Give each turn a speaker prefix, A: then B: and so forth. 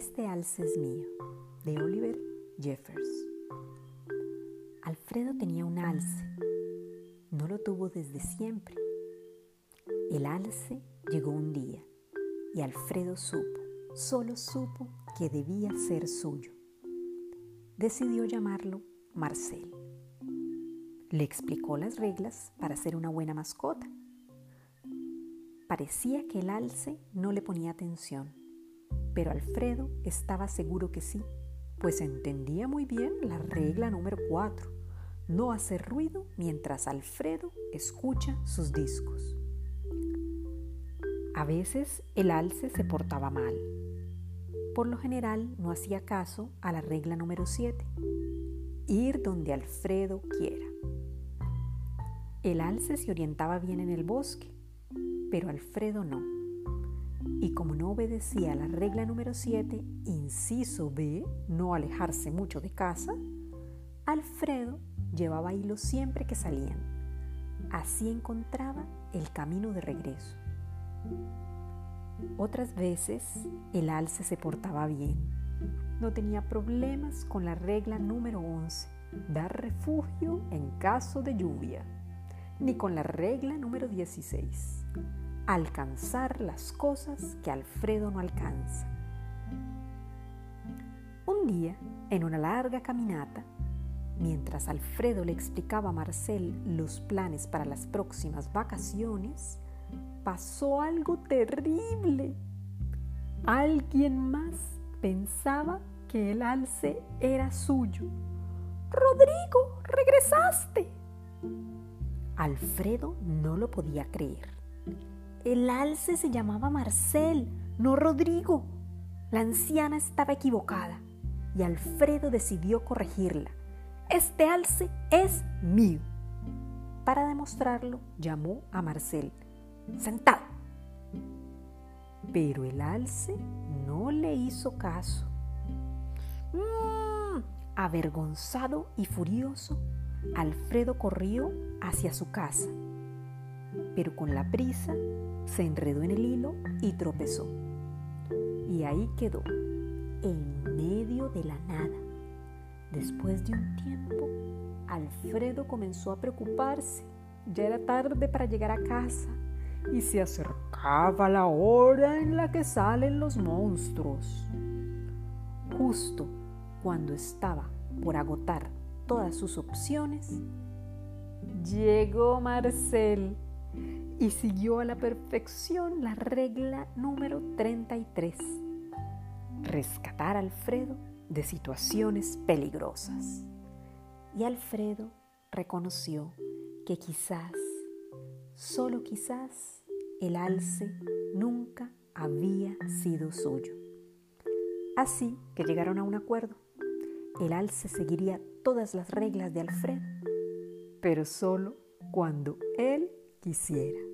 A: alce es mío, de Oliver Jeffers. Alfredo tenía un alce. No lo tuvo desde siempre. El alce llegó un día y Alfredo supo, solo supo que debía ser suyo. Decidió llamarlo Marcel. Le explicó las reglas para ser una buena mascota. Parecía que el alce no le ponía atención pero Alfredo estaba seguro que sí, pues entendía muy bien la regla número 4, no hacer ruido mientras Alfredo escucha sus discos. A veces el alce se portaba mal. Por lo general no hacía caso a la regla número 7, ir donde Alfredo quiera. El alce se orientaba bien en el bosque, pero Alfredo no y como no obedecía la regla número 7, inciso B, no alejarse mucho de casa, Alfredo llevaba hilo siempre que salían. Así encontraba el camino de regreso. Otras veces el alce se portaba bien. No tenía problemas con la regla número 11, dar refugio en caso de lluvia, ni con la regla número 16 alcanzar las cosas que Alfredo no alcanza. Un día, en una larga caminata, mientras Alfredo le explicaba a Marcel los planes para las próximas vacaciones, pasó algo terrible. Alguien más pensaba que el alce era suyo. Rodrigo, regresaste. Alfredo no lo podía creer. El alce se llamaba Marcel, no Rodrigo. La anciana estaba equivocada y Alfredo decidió corregirla. Este alce es mío. Para demostrarlo, llamó a Marcel. Sentado. Pero el alce no le hizo caso. Mm, avergonzado y furioso, Alfredo corrió hacia su casa pero con la prisa se enredó en el hilo y tropezó. Y ahí quedó, en medio de la nada. Después de un tiempo, Alfredo comenzó a preocuparse. Ya era tarde para llegar a casa y se acercaba la hora en la que salen los monstruos. Justo cuando estaba por agotar todas sus opciones, llegó Marcel y siguió a la perfección la regla número 33. Rescatar a Alfredo de situaciones peligrosas. Y Alfredo reconoció que quizás, solo quizás, el alce nunca había sido suyo. Así que llegaron a un acuerdo. El alce seguiría todas las reglas de Alfredo, pero solo cuando él quisiera.